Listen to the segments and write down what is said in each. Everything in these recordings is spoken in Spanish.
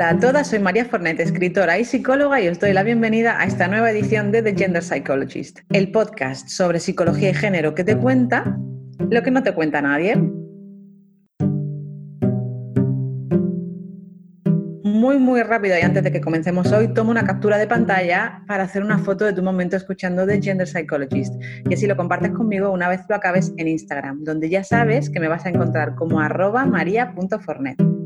Hola a todas, soy María Fornet, escritora y psicóloga y os doy la bienvenida a esta nueva edición de The Gender Psychologist, el podcast sobre psicología y género que te cuenta lo que no te cuenta nadie. Muy, muy rápido y antes de que comencemos hoy, tomo una captura de pantalla para hacer una foto de tu momento escuchando The Gender Psychologist y así lo compartes conmigo una vez lo acabes en Instagram, donde ya sabes que me vas a encontrar como arroba maria.fornet.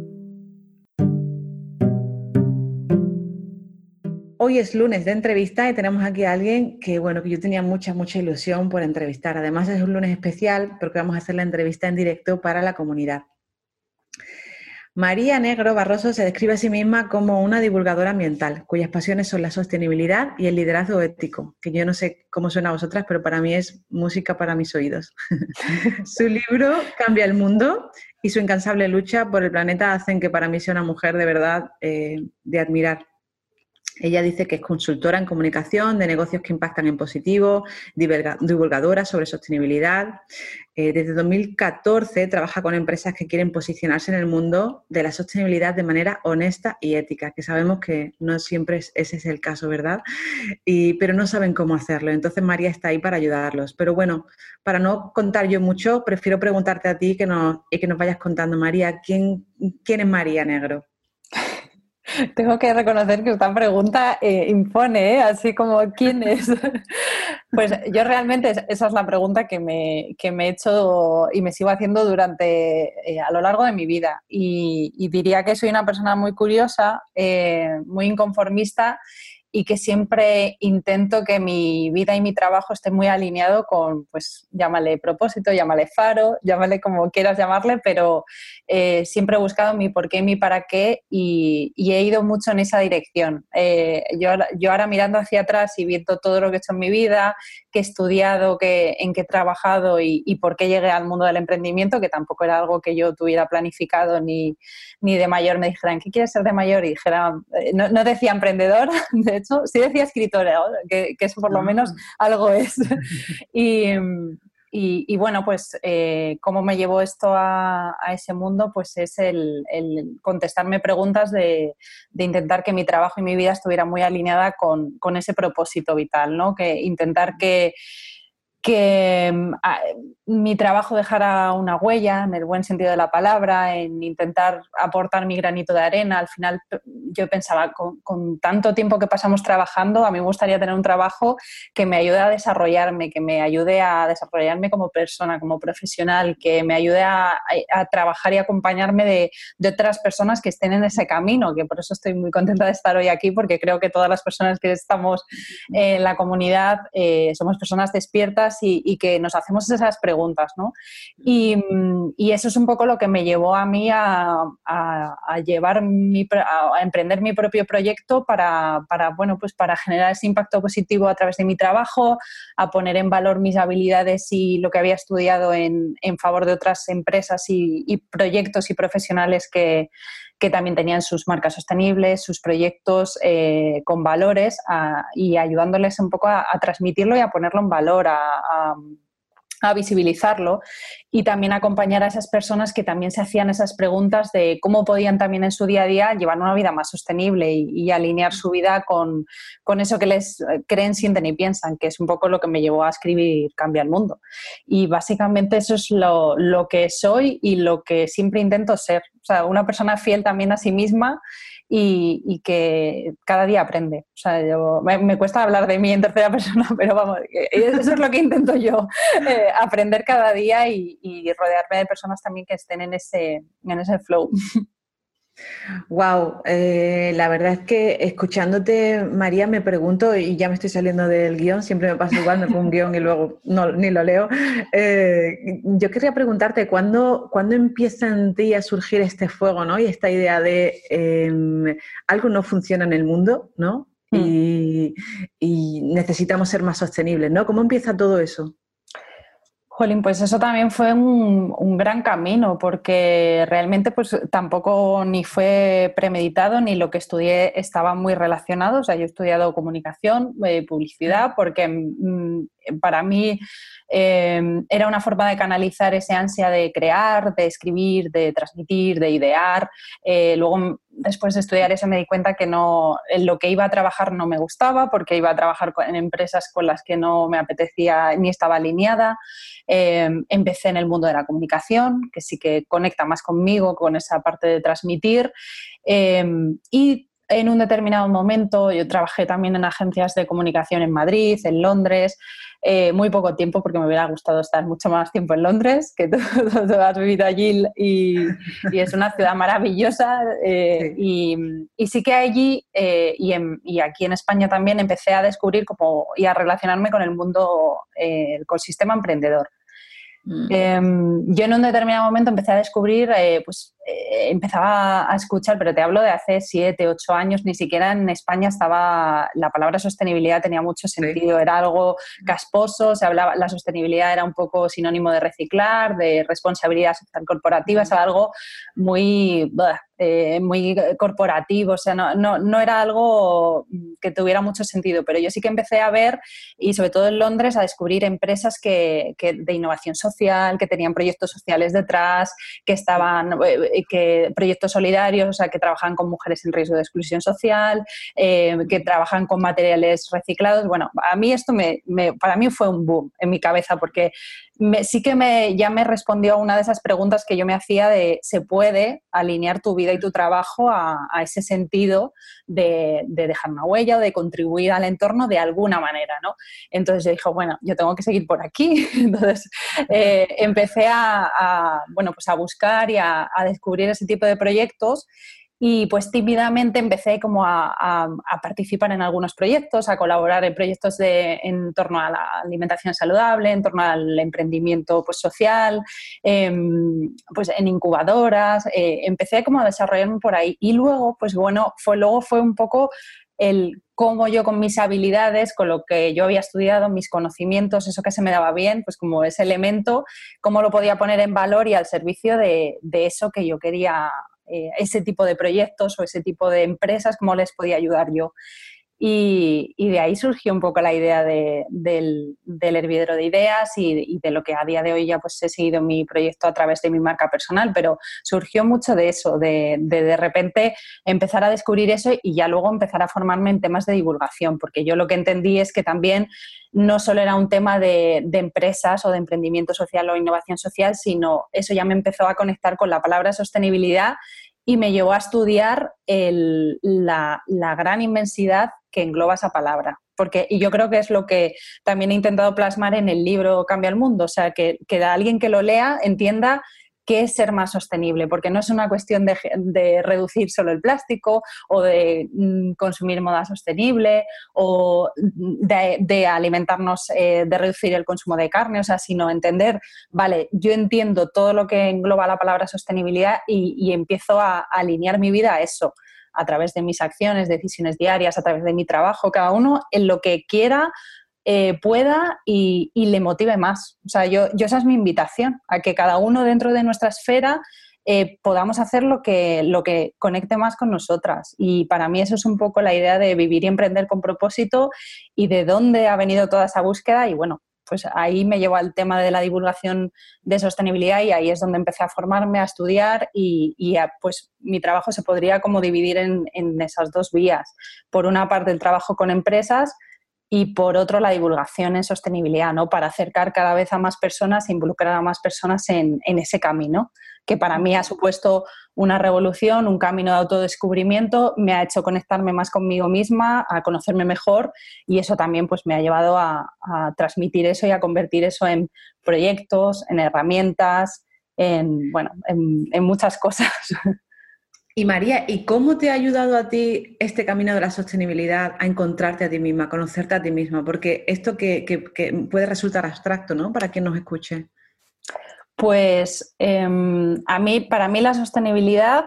Hoy es lunes de entrevista y tenemos aquí a alguien que, bueno, que yo tenía mucha, mucha ilusión por entrevistar. Además es un lunes especial porque vamos a hacer la entrevista en directo para la comunidad. María Negro Barroso se describe a sí misma como una divulgadora ambiental, cuyas pasiones son la sostenibilidad y el liderazgo ético, que yo no sé cómo suena a vosotras, pero para mí es música para mis oídos. Su libro Cambia el Mundo y su incansable lucha por el planeta hacen que para mí sea una mujer de verdad eh, de admirar. Ella dice que es consultora en comunicación de negocios que impactan en positivo, divulgadora sobre sostenibilidad. Eh, desde 2014 trabaja con empresas que quieren posicionarse en el mundo de la sostenibilidad de manera honesta y ética, que sabemos que no siempre ese es el caso, ¿verdad? pero no saben cómo hacerlo. Entonces María está ahí para ayudarlos. Pero bueno, para no contar yo mucho, prefiero preguntarte a ti que nos, y que nos vayas contando, María, ¿quién, quién es María Negro? Tengo que reconocer que esta pregunta eh, impone, ¿eh? así como ¿quién es? pues yo realmente esa es la pregunta que me, me he hecho y me sigo haciendo durante, eh, a lo largo de mi vida. Y, y, diría que soy una persona muy curiosa, muy inconformista y que siempre intento que mi vida y mi trabajo esté muy alineado con, pues llámale propósito, llámale faro, llámale como quieras llamarle, pero eh, siempre he buscado mi por qué mi para qué y, he ido mucho en esa dirección. Eh, yo, yo, ahora mirando hacia atrás y viendo todo lo que he hecho en mi vida, qué he estudiado, qué, en qué he trabajado y, por qué llegué al mundo del emprendimiento, que tampoco era algo que yo tuviera planificado ni, ni de mayor me dijeran, ¿qué quieres ser de mayor? Y dijera, eh, no, no decía emprendedor, de sí decía escritora, que, eso por lo menos ah. algo es. y, bueno, pues eh, cómo me llevó esto a, ese mundo, pues es el, contestarme preguntas de, intentar que mi trabajo y mi vida estuviera muy alineada con, con ese propósito vital, ¿no? Que intentar que que mm, mi trabajo dejara una huella, en el buen sentido de la palabra, en intentar aportar mi granito de arena. Al final yo pensaba, con, tanto tiempo que pasamos trabajando, a mí me gustaría tener un trabajo que me ayude a desarrollarme, que me ayude a desarrollarme como persona, como profesional, que me ayude a, trabajar y acompañarme de, otras personas que estén en ese camino, que por eso estoy muy contenta de estar hoy aquí, porque creo que todas las personas que estamos en la comunidad eh, somos personas despiertas y, que nos hacemos esas preguntas, ¿no? Y, eso es un poco lo que me llevó a mí a, llevar mi, a emprender mi propio proyecto para, bueno, pues para generar ese impacto positivo a través de mi trabajo, a poner en valor mis habilidades y lo que había estudiado en, favor de otras empresas y, proyectos y profesionales que, también tenían sus marcas sostenibles, sus proyectos eh, con valores y ayudándoles un poco a, transmitirlo y a ponerlo en valor, a, a visibilizarlo y también acompañar a esas personas que también se hacían esas preguntas de cómo podían también en su día a día llevar una vida más sostenible y, alinear su vida con, eso que les eh, creen, sienten y piensan, que es un poco lo que me llevó a escribir Cambia el Mundo. Y básicamente eso es lo, lo que soy y lo que siempre intento ser. O sea, una persona fiel también a sí misma y, que cada día aprende. O sea, me, cuesta hablar de mí en tercera persona, pero vamos, eso es lo que intento yo, eh, aprender cada día y, y, rodearme de personas también que estén en ese, en ese flow. Wow, eh, la verdad es que escuchándote, María, me pregunto, y ya me estoy saliendo del guion, siempre me pasa igual, me pongo un guion y luego no, ni lo leo. Eh, yo quería preguntarte, ¿cuándo, ¿cuándo, empieza en ti a surgir este fuego ¿no? y esta idea de em, algo no funciona en el mundo ¿no? Mm. Y, y necesitamos ser más sostenibles? ¿no? ¿Cómo empieza todo eso? Jolín, pues eso también fue un, gran camino, porque realmente pues tampoco ni fue premeditado ni lo que estudié estaba muy relacionado. O sea, yo he estudiado comunicación, eh, publicidad, porque mm, para mí em, era una forma de canalizar ese ansia de crear, de escribir, de transmitir, de idear. Eh, luego después de estudiar eso me di cuenta que no, en lo que iba a trabajar no me gustaba porque iba a trabajar en empresas con las que no me apetecía ni estaba alineada. Eh, empecé en el mundo de la comunicación, que sí que conecta más conmigo, con esa parte de transmitir. Eh, y en un determinado momento, yo trabajé también en agencias de comunicación en Madrid, en Londres, eh, muy poco tiempo porque me hubiera gustado estar mucho más tiempo en Londres, que tú, has vivido allí y, es una ciudad maravillosa. Eh, y, sí que allí eh, y, aquí en España también empecé a descubrir como, y a relacionarme con el mundo, el ecosistema emprendedor. Mm. Em, yo en un determinado momento empecé a descubrir, pues eh, empezaba a escuchar, pero te hablo de hace siete, ocho años, ni siquiera en España estaba, la palabra sostenibilidad tenía mucho sentido, era algo casposo, se hablaba, la sostenibilidad era un poco sinónimo de reciclar, de responsabilidad social corporativa, es algo muy, eh, muy corporativo, o sea, no, no, no, era algo que tuviera mucho sentido, pero yo sí que empecé a ver, y sobre todo en Londres, a descubrir empresas que, que de innovación social, que tenían proyectos sociales detrás, que estaban eh, que proyectos solidarios, o sea, que trabajan con mujeres en riesgo de exclusión social, eh, que trabajan con materiales reciclados. Bueno, a mí esto me, para mí fue un boom en mi cabeza porque sí que me, ya me respondió a una de esas preguntas que yo me hacía de ¿se puede alinear tu vida y tu trabajo a, ese sentido de, dejar una huella o de contribuir al entorno de alguna manera? ¿no? Entonces yo dije, bueno, yo tengo que seguir por aquí. Entonces eh, empecé a, bueno, pues a buscar y a descubrir ese tipo de proyectos y pues tímidamente empecé como a, participar en algunos proyectos, a colaborar en proyectos de, en torno a la alimentación saludable, en torno al emprendimiento pues, social, em, pues en incubadoras, eh, empecé como a desarrollarme por ahí. Y luego pues bueno, fue, luego fue un poco el cómo yo con mis habilidades, con lo que yo había estudiado, mis conocimientos, eso que se me daba bien, pues como ese elemento, cómo lo podía poner en valor y al servicio de, de eso que yo quería eh, ese tipo de proyectos o ese tipo de empresas, cómo les podía ayudar yo. Y, de ahí surgió un poco la idea del, hervidero de ideas y, de lo que a día de hoy ya pues he seguido mi proyecto a través de mi marca personal, pero surgió mucho de eso, de de, repente empezar a descubrir eso y ya luego empezar a formarme en temas de divulgación, porque yo lo que entendí es que también no solo era un tema de, empresas o de emprendimiento social o innovación social, sino eso ya me empezó a conectar con la palabra sostenibilidad y me llevó a estudiar la, gran inmensidad que engloba esa palabra. Porque, y yo creo que es lo que también he intentado plasmar en el libro Cambia el Mundo, o sea, que, que alguien que lo lea entienda qué es ser más sostenible, porque no es una cuestión de, reducir solo el plástico o de mm, consumir moda sostenible o de, alimentarnos, eh, de reducir el consumo de carne, o sea, sino entender, vale, yo entiendo todo lo que engloba la palabra sostenibilidad y, empiezo a alinear mi vida a eso a través de mis acciones, decisiones diarias, a través de mi trabajo, cada uno en lo que quiera eh, pueda y, le motive más. O sea, yo, yo esa es mi invitación, a que cada uno dentro de nuestra esfera eh, podamos hacer lo que, lo que conecte más con nosotras. Y para mí eso es un poco la idea de vivir y emprender con propósito y de dónde ha venido toda esa búsqueda. Y bueno, pues ahí me llevo al tema de la divulgación de sostenibilidad y ahí es donde empecé a formarme, a estudiar y, pues mi trabajo se podría como dividir en, en esas dos vías. Por una parte el trabajo con empresas y por otro la divulgación en sostenibilidad, ¿no? Para acercar cada vez a más personas e involucrar a más personas en, ese camino, que para mí ha supuesto una revolución, un camino de autodescubrimiento, me ha hecho conectarme más conmigo misma, a conocerme mejor y eso también pues me ha llevado a, transmitir eso y a convertir eso en proyectos, en herramientas, en, bueno, en muchas cosas. Y María, ¿y cómo te ha ayudado a ti este camino de la sostenibilidad a encontrarte a ti misma, a conocerte a ti misma? Porque esto que, puede resultar abstracto, ¿no? Para quien nos escuche. Pues em, a mí, para mí la sostenibilidad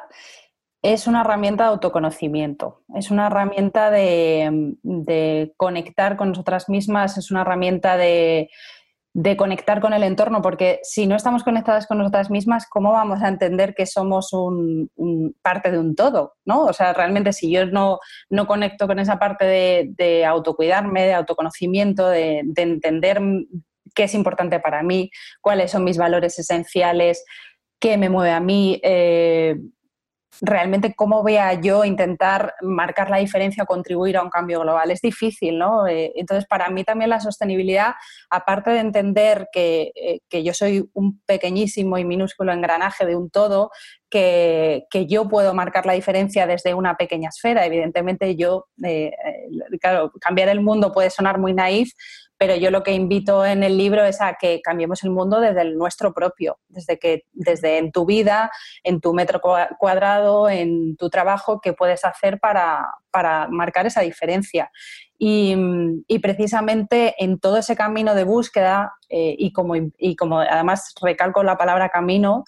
es una herramienta de autoconocimiento, es una herramienta de conectar con nosotras mismas, es una herramienta de, de conectar con el entorno, porque si no estamos conectadas con nosotras mismas, ¿cómo vamos a entender que somos un, parte de un todo? ¿no? O sea, realmente si yo no, no conecto con esa parte de, autocuidarme, de autoconocimiento, de, entender qué es importante para mí, cuáles son mis valores esenciales, qué me mueve a mí, eh, realmente cómo voy yo intentar marcar la diferencia o contribuir a un cambio global. Es difícil, ¿no? Eh, entonces, para mí también la sostenibilidad, aparte de entender que, eh, que, yo soy un pequeñísimo y minúsculo engranaje de un todo, que, que, yo puedo marcar la diferencia desde una pequeña esfera. Evidentemente, yo, claro, cambiar el mundo puede sonar muy naif, pero yo lo que invito en el libro es a que cambiemos el mundo desde el nuestro propio, desde que desde en tu vida, en tu metro cuadrado, en tu trabajo, qué puedes hacer para, marcar esa diferencia. Y, precisamente en todo ese camino de búsqueda, eh, y, como, y como además recalco la palabra camino,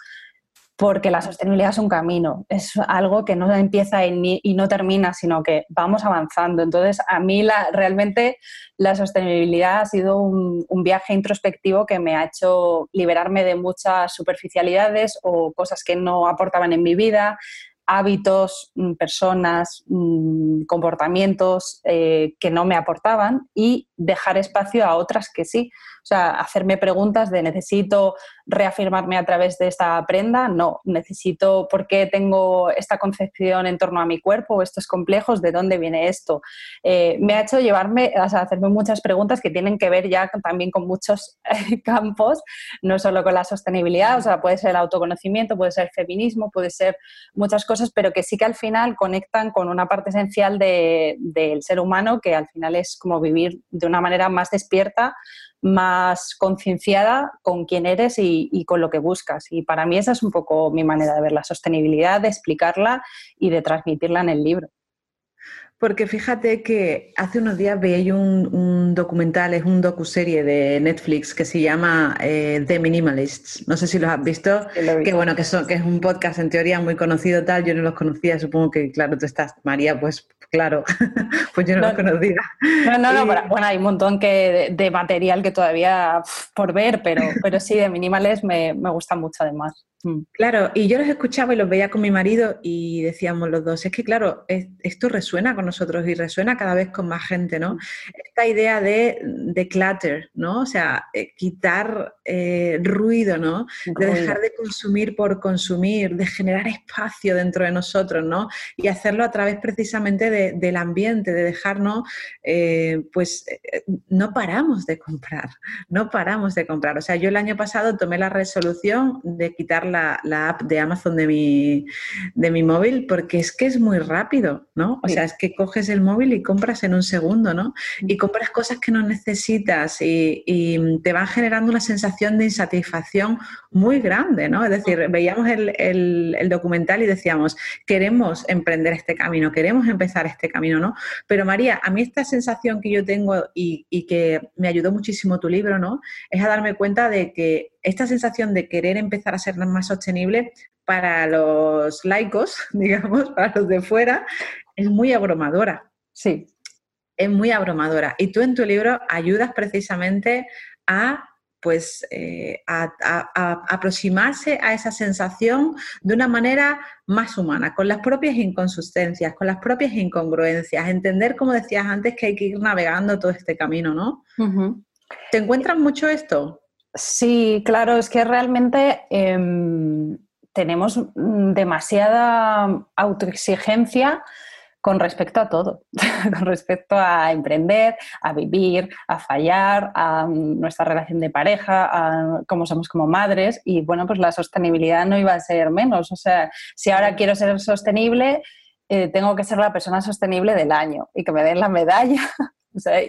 porque la sostenibilidad es un camino, es algo que no empieza y, no termina, sino que vamos avanzando. Entonces, a mí la, realmente la sostenibilidad ha sido un, viaje introspectivo que me ha hecho liberarme de muchas superficialidades o cosas que no aportaban en mi vida, hábitos, mm, personas, mm, comportamientos eh, que no me aportaban y dejar espacio a otras que sí. O sea, hacerme preguntas de necesito reafirmarme a través de esta prenda, no, necesito por qué tengo esta concepción en torno a mi cuerpo, estos complejos, de dónde viene esto. Eh, me ha hecho llevarme, a hacerme muchas preguntas que tienen que ver ya también con muchos campos, no solo con la sostenibilidad, o sea, puede ser el autoconocimiento, puede ser el feminismo, puede ser muchas cosas, pero que sí que al final conectan con una parte esencial del ser humano, que al final es como vivir de una manera más despierta, más concienciada con quién eres y, con lo que buscas. Y para mí esa es un poco mi manera de ver la sostenibilidad, de explicarla y de transmitirla en el libro. Porque fíjate que hace unos días veía un, documental, es un docuserie de Netflix que se llama eh, The Minimalists. No sé si lo has visto. que bueno, que, que es un podcast en teoría muy conocido tal. Yo no los conocía, supongo que claro, tú estás, María, pues claro, pues yo no, los conocía. No, no, no, bueno, hay un montón que, de, material que todavía por ver, pero, pero sí, de Minimalists me, me gusta mucho además. Mm. Claro, y yo los escuchaba y los veía con mi marido y decíamos los dos, es que claro, esto resuena con nosotros y resuena cada vez con más gente, ¿no? Esta idea de, de clutter, ¿no? O sea, eh, quitar eh, ruido, ¿no? De dejar de consumir por consumir, de generar espacio dentro de nosotros, ¿no? Y hacerlo a través precisamente del ambiente, de dejarnos, eh, pues no paramos de comprar, no paramos de comprar. O sea, yo el año pasado tomé la resolución de quitar la, app de Amazon de mi, de mi móvil porque es que es muy rápido, ¿no? O sea, es que coges el móvil y compras en un segundo, ¿no? Y compras cosas que no necesitas y, te van generando una sensación de insatisfacción muy grande, ¿no? Es decir, veíamos el, documental y decíamos, queremos emprender este camino, queremos empezar este camino, ¿no? Pero María, a mí esta sensación que yo tengo y, y que me ayudó muchísimo tu libro, ¿no? Es a darme cuenta de que esta sensación de querer empezar a ser más sostenible para los laicos, digamos, para los de fuera, es muy abrumadora. Sí. Es muy abrumadora. Y tú en tu libro ayudas precisamente a pues eh, a, aproximarse a esa sensación de una manera más humana, con las propias inconsistencias, con las propias incongruencias, entender, como decías antes, que hay que ir navegando todo este camino, ¿no? ¿Te encuentras mucho esto? Sí, claro, es que realmente em, tenemos demasiada autoexigencia con respecto a todo, con respecto a emprender, a vivir, a fallar, a nuestra relación de pareja, a cómo somos como madres y bueno, pues la sostenibilidad no iba a ser menos. O sea, si ahora quiero ser sostenible, eh, tengo que ser la persona sostenible del año y que me den la medalla.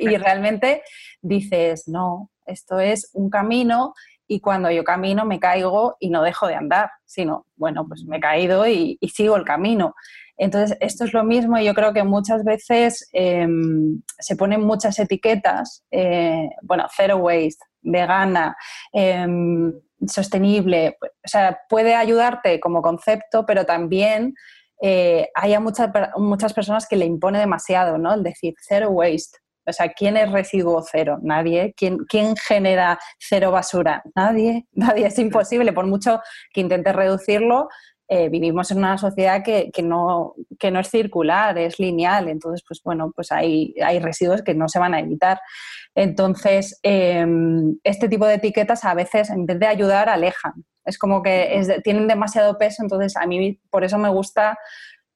y realmente dices, no, esto es un camino y cuando yo camino me caigo y no dejo de andar, sino, bueno, pues me he caído y, sigo el camino. Entonces, esto es lo mismo y yo creo que muchas veces em, se ponen muchas etiquetas, eh, bueno, zero waste, vegana, em, sostenible, o sea, puede ayudarte como concepto, pero también eh, hay a muchas, muchas personas que le impone demasiado, ¿no? El decir zero waste. O sea, ¿quién es residuo cero? Nadie. ¿Quién, ¿Quién, genera cero basura? Nadie. Nadie. Es imposible. Por mucho que intentes reducirlo, eh, vivimos en una sociedad que, no, que no es circular, es lineal, entonces, pues bueno, pues hay, hay residuos que no se van a evitar. Entonces, em, este tipo de etiquetas a veces, en vez de ayudar, alejan. Es como que tienen demasiado peso, entonces a mí por eso me gusta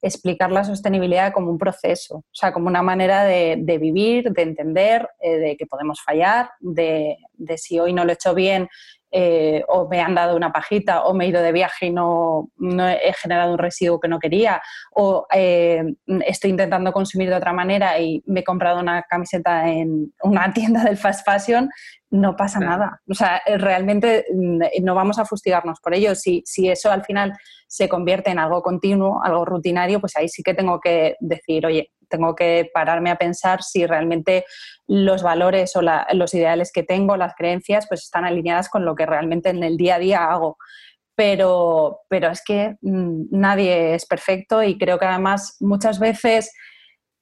explicar la sostenibilidad como un proceso, o sea, como una manera de, vivir, de entender, eh, de que podemos fallar, de, de, si hoy no lo he hecho bien, eh, o me han dado una pajita, o me he ido de viaje y no, he generado un residuo que no quería, o eh, estoy intentando consumir de otra manera y me he comprado una camiseta en una tienda del fast fashion, no pasa nada. O sea, realmente mm, no vamos a fustigarnos por ello. Si, si eso al final se convierte en algo continuo, algo rutinario, pues ahí sí que tengo que decir, oye, tengo que pararme a pensar si realmente los valores o los ideales que tengo, las creencias, pues están alineadas con lo que realmente en el día a día hago. Pero, pero es que mm, nadie es perfecto y creo que además muchas veces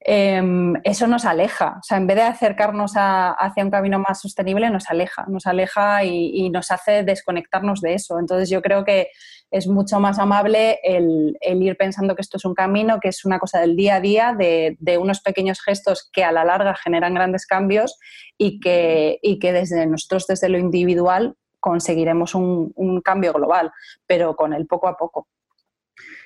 Em, eso nos aleja. O sea, en vez de acercarnos hacia un camino más sostenible, nos aleja, nos aleja y, nos hace desconectarnos de eso. Entonces yo creo que es mucho más amable el, ir pensando que esto es un camino, que es una cosa del día a día, de, unos pequeños gestos que a la larga generan grandes cambios y que, que desde nosotros, desde lo individual, conseguiremos un cambio global, pero con el poco a poco.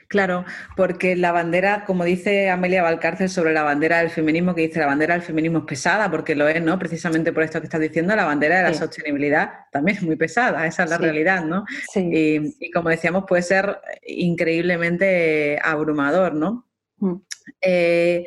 Claro, porque la bandera, como dice Amelia Valcárcel sobre la bandera del feminismo, que dice la bandera del feminismo es pesada, porque lo es, ¿no? Precisamente por esto que estás diciendo, la bandera de la sostenibilidad también es muy pesada, esa es la realidad, ¿no? Y, como decíamos, puede ser increíblemente abrumador, ¿no? Mm. Eh,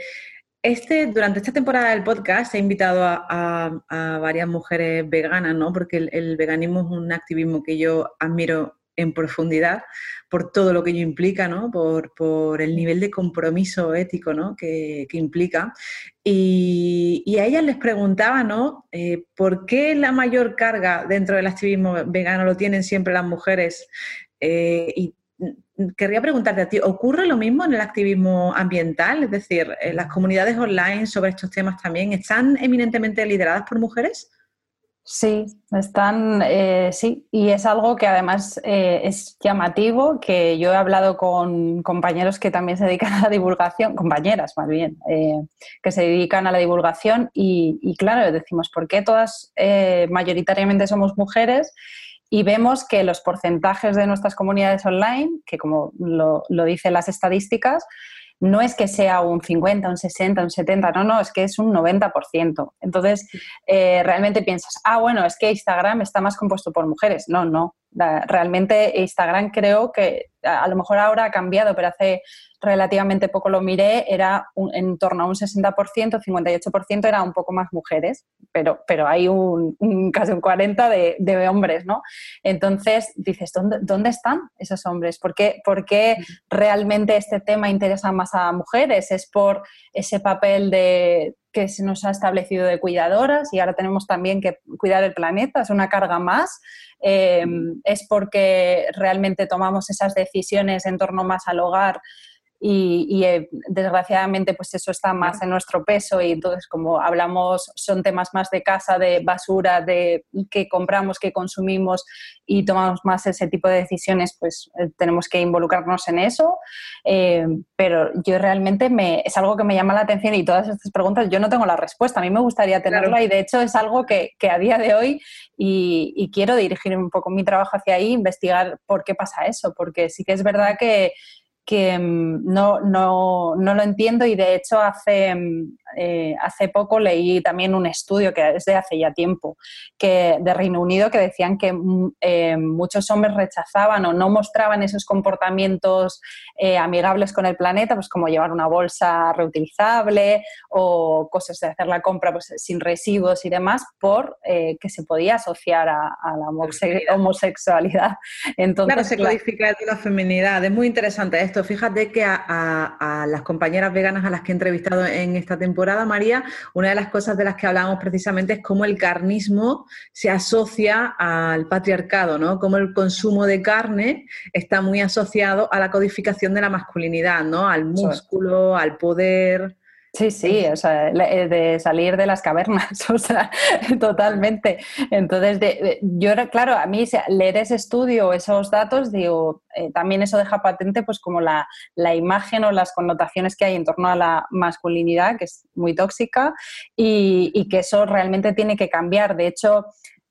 este, durante esta temporada del podcast he invitado a, varias mujeres veganas, ¿no? Porque el veganismo es un activismo que yo admiro en profundidad por todo lo que ello implica, ¿no? por, el nivel de compromiso ético ¿no? que, implica. Y, a ellas les preguntaba, ¿no? Eh, ¿Por qué la mayor carga dentro del activismo vegano lo tienen siempre las mujeres? Eh, y querría preguntarte a ti, ¿ocurre lo mismo en el activismo ambiental? Es decir, ¿las comunidades online sobre estos temas también están eminentemente lideradas por mujeres? Sí, están, eh, sí, y es algo que además eh, es llamativo, que yo he hablado con compañeros que también se dedican a la divulgación, compañeras más bien, eh, que se dedican a la divulgación y, claro, decimos, ¿por qué todas mayoritariamente somos mujeres? Y vemos que los porcentajes de nuestras comunidades online, que como lo, lo dicen las estadísticas, no es que sea un 50, un 60, un 70, no, no, es que es un 90%. Entonces, eh, realmente piensas, ah, bueno, es que Instagram está más compuesto por mujeres. No, no. realmente Instagram creo que a lo mejor ahora ha cambiado, pero hace relativamente poco lo miré, era en torno a un 60%, 58% era un poco más mujeres, pero, pero hay un, casi un 40% de, de, hombres, ¿no? Entonces dices, ¿dónde, ¿dónde están esos hombres? ¿Por qué, ¿Por qué realmente este tema interesa más a mujeres? ¿Es por ese papel de, que se nos ha establecido de cuidadoras y ahora tenemos también que cuidar el planeta, es una carga más, eh, es porque realmente tomamos esas decisiones en torno más al hogar y, eh, desgraciadamente pues eso está más en nuestro peso y entonces como hablamos son temas más de casa, de basura, de que compramos, que consumimos y tomamos más ese tipo de decisiones pues eh, tenemos que involucrarnos en eso. Eh, pero yo realmente me, es algo que me llama la atención y todas estas preguntas yo no tengo la respuesta, a mí me gustaría tenerla y de hecho es algo que, que a día de hoy y, y quiero dirigir un poco mi trabajo hacia ahí, investigar por qué pasa eso, porque sí que es verdad que que mm, no, no, no, lo entiendo y de hecho hace, mm, eh, hace poco leí también un estudio que es de hace ya tiempo que, de Reino Unido que decían que mm, eh, muchos hombres rechazaban o no mostraban esos comportamientos eh, amigables con el planeta, pues como llevar una bolsa reutilizable o cosas de hacer la compra pues, sin residuos y demás, por que se podía asociar a, la homosexualidad. Entonces, claro, se codifica la feminidad. Es muy interesante esto Fíjate que a, las compañeras veganas a las que he entrevistado en esta temporada, María, una de las cosas de las que hablamos precisamente es cómo el carnismo se asocia al patriarcado, ¿no? Cómo el consumo de carne está muy asociado a la codificación de la masculinidad, ¿no? Al músculo, al poder. Sí, sí, o sea, eh, de salir de las cavernas, o sea, totalmente. Entonces, de, yo, claro, a mí leer ese estudio, esos datos, digo, eh, también eso deja patente pues como la, la, imagen o las connotaciones que hay en torno a la masculinidad, que es muy tóxica, y, y que eso realmente tiene que cambiar. De hecho,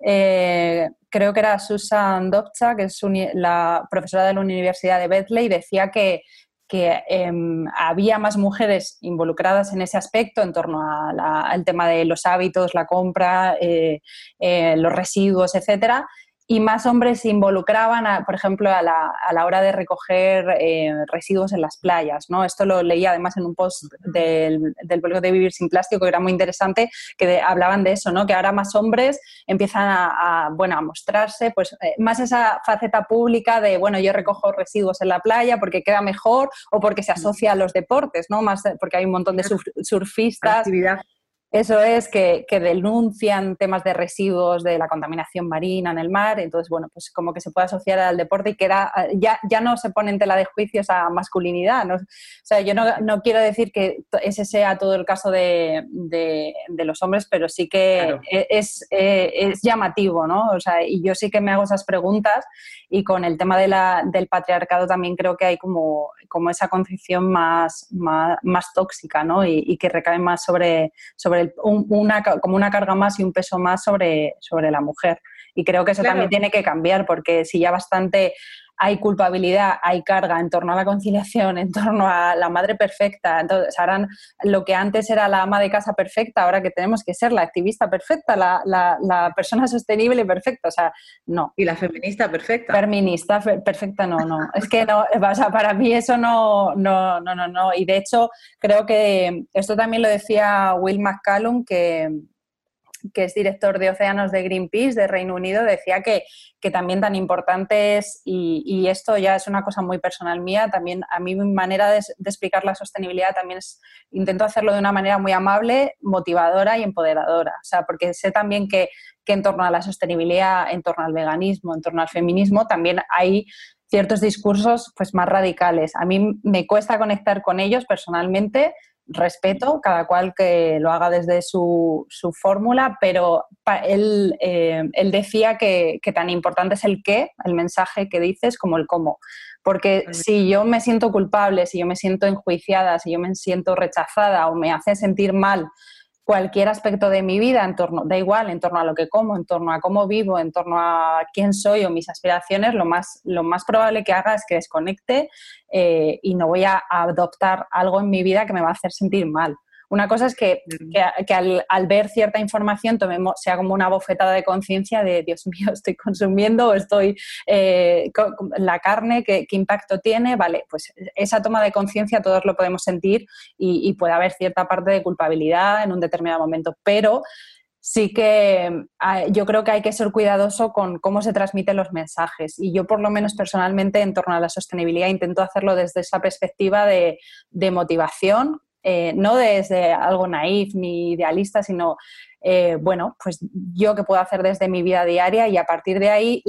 eh, creo que era Susan Dobcha, que es la profesora de la Universidad de Berkeley, decía que que em, había más mujeres involucradas en ese aspecto, en torno al tema de los hábitos, la compra, eh, eh, los residuos, etcétera, y más hombres se involucraban, por ejemplo, a la, a la, hora de recoger eh, residuos en las playas. ¿no? Esto lo leí además en un post del, del blog de Vivir sin Plástico, que era muy interesante, que hablaban de eso, ¿no? que ahora más hombres empiezan a, bueno, a mostrarse, pues eh, más esa faceta pública de, bueno, yo recojo residuos en la playa porque queda mejor o porque se asocia a los deportes, ¿no? más porque hay un montón de surfistas. Actividad eso es que, denuncian temas de residuos de la contaminación marina en el mar, entonces, bueno, pues como que se puede asociar al deporte y que ya, ya no se pone en tela de juicios a masculinidad. ¿no? O sea, yo no, quiero decir que ese sea todo el caso de, los hombres, pero sí que e, es, e, es, llamativo, ¿no? O sea, y yo sí que me hago esas preguntas y con el tema de la, del patriarcado también creo que hay como, como esa concepción más, más, tóxica, ¿no? Y, y que recae más sobre, sobre una, como una carga más y un peso más sobre, sobre la mujer. Y creo que eso también tiene que cambiar, porque si ya bastante hay culpabilidad, hay carga en torno a la conciliación, en torno a la madre perfecta. Entonces, harán lo que antes era la ama de casa perfecta, ahora que tenemos que ser la activista perfecta, la, la, persona sostenible perfecta. O sea, no. Y la feminista perfecta. Feminista perfecta, no, no. Es que no, o sea, para mí eso no, no, no, no, no. Y de hecho, creo que esto también lo decía Will McCallum, que que es director de océanos de Greenpeace de Reino Unido, decía que, también tan importante es, y, esto ya es una cosa muy personal mía, también a mí mi manera de, explicar la sostenibilidad también es, intento hacerlo de una manera muy amable, motivadora y empoderadora. O sea, porque sé también que, que en torno a la sostenibilidad, en torno al veganismo, en torno al feminismo, también hay ciertos discursos pues más radicales. A mí me cuesta conectar con ellos personalmente, respeto, cada cual que lo haga desde su, su fórmula, pero él, eh, él decía que, que, tan importante es el qué, el mensaje que dices, como el cómo. Porque si yo me siento culpable, si yo me siento enjuiciada, si yo me siento rechazada o me hace sentir mal cualquier aspecto de mi vida, en torno, da igual, en torno a lo que como, en torno a cómo vivo, en torno a quién soy o mis aspiraciones, lo más, lo más probable que haga es que desconecte eh, y no voy a adoptar algo en mi vida que me va a hacer sentir mal. Una cosa es que, al, ver cierta información tomemos, sea como una bofetada de conciencia de, Dios mío, estoy consumiendo, estoy eh, la carne, ¿qué, impacto tiene? Vale, pues esa toma de conciencia todos lo podemos sentir y, puede haber cierta parte de culpabilidad en un determinado momento, pero sí que ah, yo creo que hay que ser cuidadoso con cómo se transmiten los mensajes. Y yo, por lo menos personalmente, en torno a la sostenibilidad, intento hacerlo desde esa perspectiva de, de motivación, eh, no desde algo naif ni idealista, sino eh, bueno, pues yo que puedo hacer desde mi vida diaria y a partir de ahí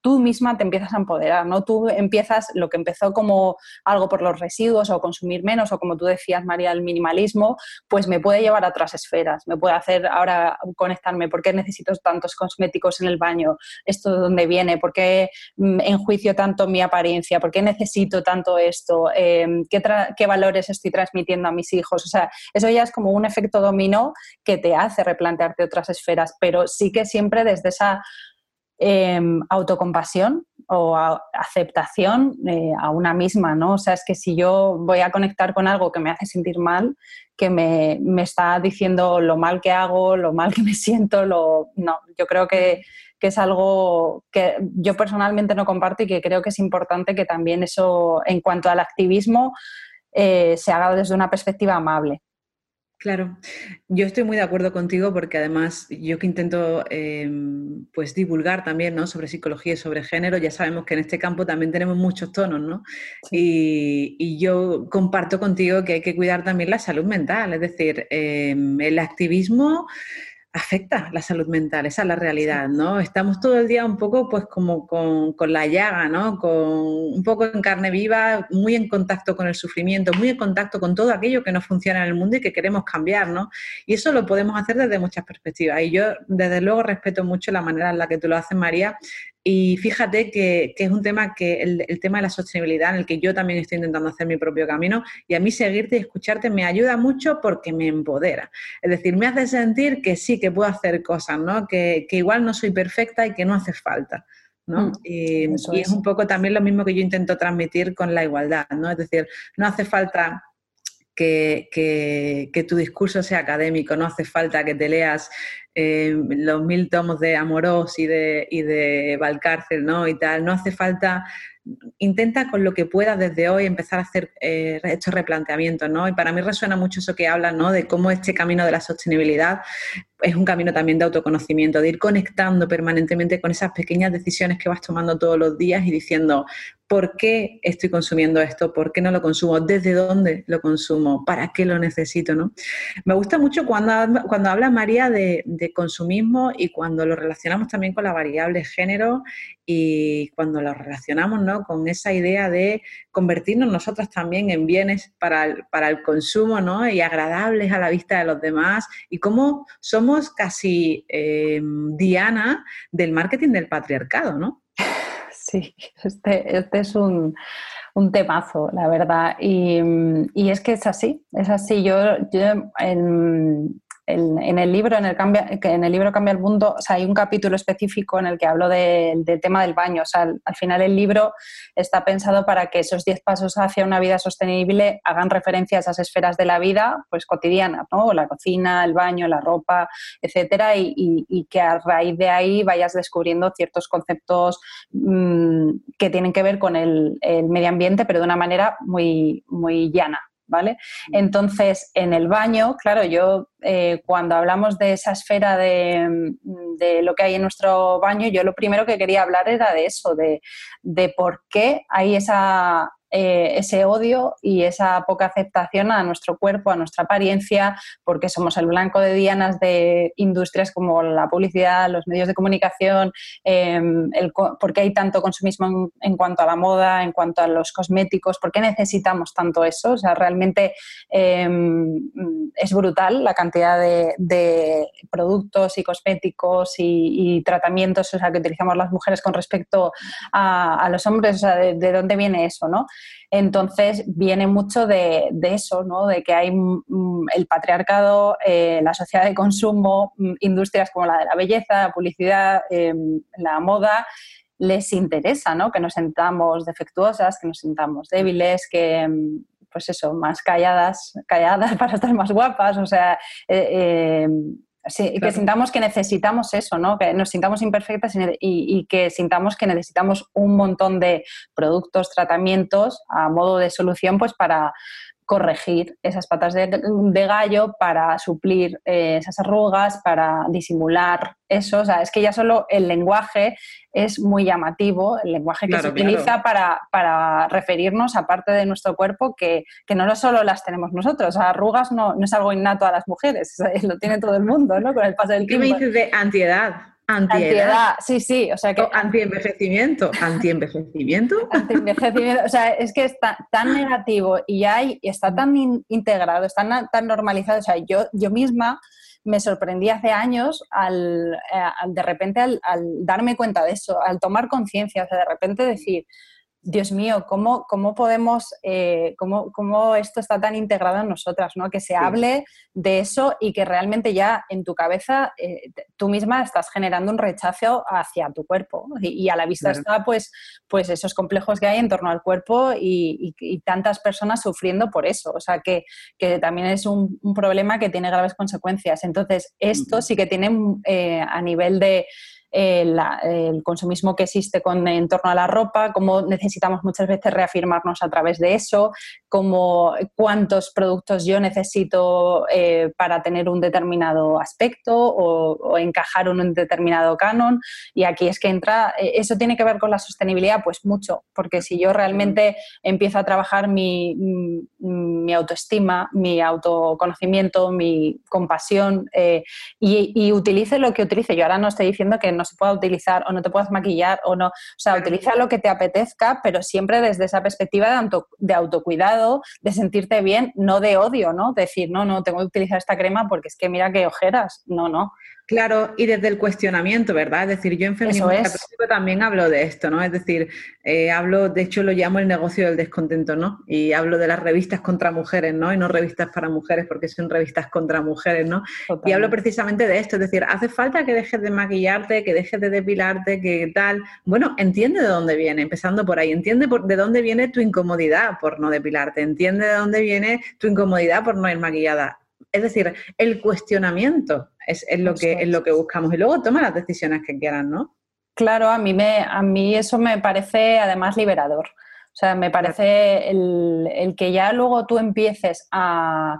tú misma te empiezas a empoderar, ¿no? Tú empiezas lo que empezó como algo por los residuos o consumir menos o como tú decías, María, el minimalismo, pues me puede llevar a otras esferas, me puede hacer ahora conectarme, ¿por qué necesito tantos cosméticos en el baño? ¿Esto de dónde viene? ¿Por qué mm, enjuicio tanto mi apariencia? ¿Por qué necesito tanto esto? Em, ¿qué, ¿Qué valores estoy transmitiendo a mis hijos? O sea, eso ya es como un efecto dominó que te hace plantearte otras esferas, pero sí que siempre desde esa em, autocompasión o aceptación eh, a una misma, ¿no? O sea, es que si yo voy a conectar con algo que me hace sentir mal, que me, me está diciendo lo mal que hago, lo mal que me siento, lo... No, yo creo que, que, es algo que yo personalmente no comparto y que creo que es importante que también eso, en cuanto al activismo, eh, se haga desde una perspectiva amable. Claro, yo estoy muy de acuerdo contigo porque además yo que intento em, pues divulgar también ¿no? sobre psicología y sobre género, ya sabemos que en este campo también tenemos muchos tonos, ¿no? Y, yo comparto contigo que hay que cuidar también la salud mental, es decir, em, el activismo afecta la salud mental, esa es la realidad, ¿no? Estamos todo el día un poco pues como con, con, la llaga, ¿no? Con un poco en carne viva, muy en contacto con el sufrimiento, muy en contacto con todo aquello que no funciona en el mundo y que queremos cambiar, ¿no? Y eso lo podemos hacer desde muchas perspectivas. Y yo, desde luego, respeto mucho la manera en la que tú lo haces, María, y fíjate que, es un tema que el, tema de la sostenibilidad en el que yo también estoy intentando hacer mi propio camino y a mí seguirte y escucharte me ayuda mucho porque me empodera. Es decir, me hace sentir que sí, que puedo hacer cosas, ¿no? Que, igual no soy perfecta y que no hace falta. ¿no? Mm, y, es. un poco también lo mismo que yo intento transmitir con la igualdad, ¿no? Es decir, no hace falta que, que, tu discurso sea académico, no hace falta que te leas eh, los mil tomos de Amorós y de, y de Valcárcel, ¿no? Y tal, no hace falta intenta con lo que puedas desde hoy empezar a hacer eh, estos replanteamientos, ¿no? Y para mí resuena mucho eso que hablas, ¿no? De cómo este camino de la sostenibilidad es un camino también de autoconocimiento, de ir conectando permanentemente con esas pequeñas decisiones que vas tomando todos los días y diciendo, ¿por qué estoy consumiendo esto? ¿Por qué no lo consumo? ¿Desde dónde lo consumo? ¿Para qué lo necesito? ¿no? Me gusta mucho cuando, cuando habla María de, de consumismo y cuando lo relacionamos también con la variable género y cuando lo relacionamos ¿no? con esa idea de convertirnos nosotras también en bienes para el, para el consumo ¿no? y agradables a la vista de los demás y cómo somos casi eh, Diana del marketing del patriarcado, ¿no? Sí, este, este es un, un, temazo, la verdad. Y, y, es que es así, es así. Yo, yo en, en el libro, en el, cambia, en el libro Cambia el Mundo, hay un capítulo específico en el que hablo del tema del baño. O sea, al, final el libro está pensado para que esos 10 pasos hacia una vida sostenible hagan referencia a esas esferas de la vida pues cotidianas, ¿no? La cocina, el baño, la ropa, etcétera, y, que a raíz de ahí vayas descubriendo ciertos conceptos mm, que tienen que ver con el, el medio ambiente, pero de una manera muy, muy llana. ¿Vale? Mm. Entonces, en el baño, claro, yo eh, cuando hablamos de esa esfera de, de, lo que hay en nuestro baño, yo lo primero que quería hablar era de eso, de, de por qué hay esa, eh, ese odio y esa poca aceptación a nuestro cuerpo, a nuestra apariencia, porque somos el blanco de dianas de industrias como la publicidad, los medios de comunicación, em, porque hay tanto consumismo en, cuanto a la moda, en cuanto a los cosméticos, por qué necesitamos tanto eso. O sea, realmente em, es brutal la cantidad de, productos y cosméticos y, tratamientos o sea, que utilizamos las mujeres con respecto a, los hombres. O sea, de, de dónde viene eso, ¿no? Entonces viene mucho de, eso, ¿no? de que hay mm, el patriarcado, eh, la sociedad de consumo, mm, industrias como la de la belleza, la publicidad, em, la moda, les interesa ¿no? que nos sentamos defectuosas, que nos sintamos débiles, que em, pues eso, más calladas, calladas para estar más guapas, o sea, eh, em, Sí, que sintamos que necesitamos eso, ¿no? Que nos sintamos imperfectas y, que sintamos que necesitamos un montón de productos, tratamientos a modo de solución, pues para corregir esas patas de, gallo, para suplir eh, esas arrugas, para disimular eso. O sea, es que ya solo el lenguaje es muy llamativo, el lenguaje que se utiliza para, para, referirnos a parte de nuestro cuerpo que, que no solo las tenemos nosotros. arrugas no, no, es algo innato a las mujeres, lo tiene todo el mundo, ¿no? Con el paso del tiempo. ¿Qué me dices de antiedad? Antiedad. sí, sí, o sea que... Antienvejecimiento, antienvejecimiento. antienvejecimiento, o sea, es que está tan negativo y hay, está tan integrado, está tan normalizado, o sea, yo, yo misma me sorprendí hace años al, eh, de repente al, darme cuenta de eso, al tomar conciencia, o sea, de repente decir, Dios mío, ¿cómo, cómo podemos, eh, cómo, cómo, esto está tan integrado en nosotras, ¿no? Que se hable de eso y que realmente ya en tu cabeza eh, tú misma estás generando un rechazo hacia tu cuerpo. Y, a la vista está, pues, pues esos complejos que hay en torno al cuerpo y, tantas personas sufriendo por eso. O sea, que, que también es un, problema que tiene graves consecuencias. Entonces, esto sí que tiene eh, a nivel de el consumismo que existe con, en torno a la ropa, cómo necesitamos muchas veces reafirmarnos a través de eso, como cuántos productos yo necesito eh, para tener un determinado aspecto o, encajar en un determinado canon. Y aquí es que entra, eh, eso tiene que ver con la sostenibilidad, pues mucho, porque si yo realmente empiezo a trabajar mi, mi autoestima, mi autoconocimiento, mi compasión eh, y, y, utilice lo que utilice, yo ahora no estoy diciendo que no se pueda utilizar o no te puedas maquillar o no, o sea, utiliza lo que te apetezca, pero siempre desde esa perspectiva de, de autocuidado, de sentirte bien, no de odio, ¿no? Decir, no, no, tengo que utilizar esta crema porque es que mira qué ojeras. No, no. Claro, y desde el cuestionamiento, ¿verdad? Es decir, yo en feminismo también hablo de esto, ¿no? Es decir, eh, hablo, de hecho lo llamo el negocio del descontento, ¿no? Y hablo de las revistas contra mujeres, ¿no? Y no revistas para mujeres, porque son revistas contra mujeres, ¿no? Y hablo precisamente de esto, es decir, hace falta que dejes de maquillarte, que dejes de depilarte, que tal. Bueno, entiende de dónde viene, empezando por ahí, entiende de dónde viene tu incomodidad por no depilarte, entiende de dónde viene tu incomodidad por no ir maquillada es decir, el cuestionamiento es, lo que, es lo que buscamos y luego toma las decisiones que quieran, ¿no? Claro, a mí, me, a mí eso me parece además liberador. O sea, me parece el, que ya luego tú empieces a,